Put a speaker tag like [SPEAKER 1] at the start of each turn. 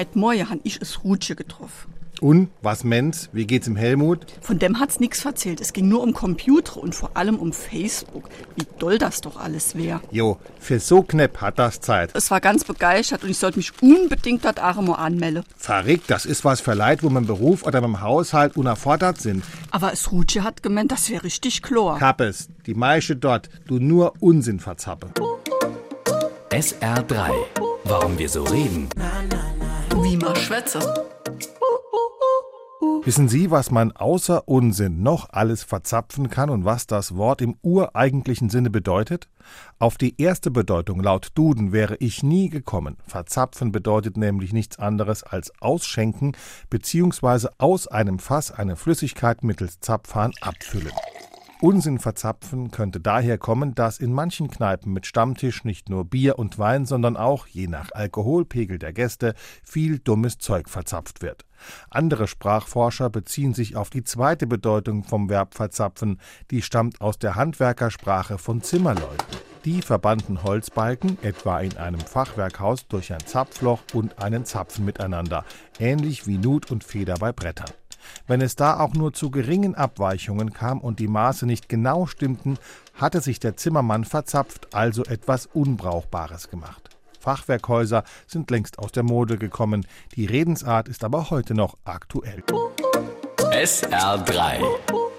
[SPEAKER 1] Heute Morgen han ich es Rutsche getroffen.
[SPEAKER 2] Und, was Mensch, wie geht's im Helmut?
[SPEAKER 1] Von dem hat's nix erzählt. Es ging nur um Computer und vor allem um Facebook. Wie doll das doch alles wär.
[SPEAKER 2] Jo, für so knapp hat das Zeit.
[SPEAKER 1] Es war ganz begeistert und ich sollte mich unbedingt dort Aremo anmelden.
[SPEAKER 2] Verrückt, das ist was für Leid, wo man im Beruf oder beim Haushalt unerfordert sind.
[SPEAKER 1] Aber es Rutsche hat gemeint, das wär richtig klar.
[SPEAKER 2] Kappes, die Meische dort, du nur Unsinn verzappe.
[SPEAKER 3] SR3. Warum wir so reden.
[SPEAKER 1] Wie man schwätze.
[SPEAKER 2] Wissen Sie, was man außer Unsinn noch alles verzapfen kann und was das Wort im ureigentlichen Sinne bedeutet? Auf die erste Bedeutung laut Duden wäre ich nie gekommen. Verzapfen bedeutet nämlich nichts anderes als ausschenken bzw. aus einem Fass eine Flüssigkeit mittels Zapfhahn abfüllen. Unsinn verzapfen könnte daher kommen, dass in manchen Kneipen mit Stammtisch nicht nur Bier und Wein, sondern auch, je nach Alkoholpegel der Gäste, viel dummes Zeug verzapft wird. Andere Sprachforscher beziehen sich auf die zweite Bedeutung vom Verb verzapfen, die stammt aus der Handwerkersprache von Zimmerleuten. Die verbanden Holzbalken, etwa in einem Fachwerkhaus, durch ein Zapfloch und einen Zapfen miteinander, ähnlich wie Nut und Feder bei Brettern. Wenn es da auch nur zu geringen Abweichungen kam und die Maße nicht genau stimmten, hatte sich der Zimmermann verzapft, also etwas Unbrauchbares gemacht. Fachwerkhäuser sind längst aus der Mode gekommen, die Redensart ist aber heute noch aktuell.
[SPEAKER 3] SR3.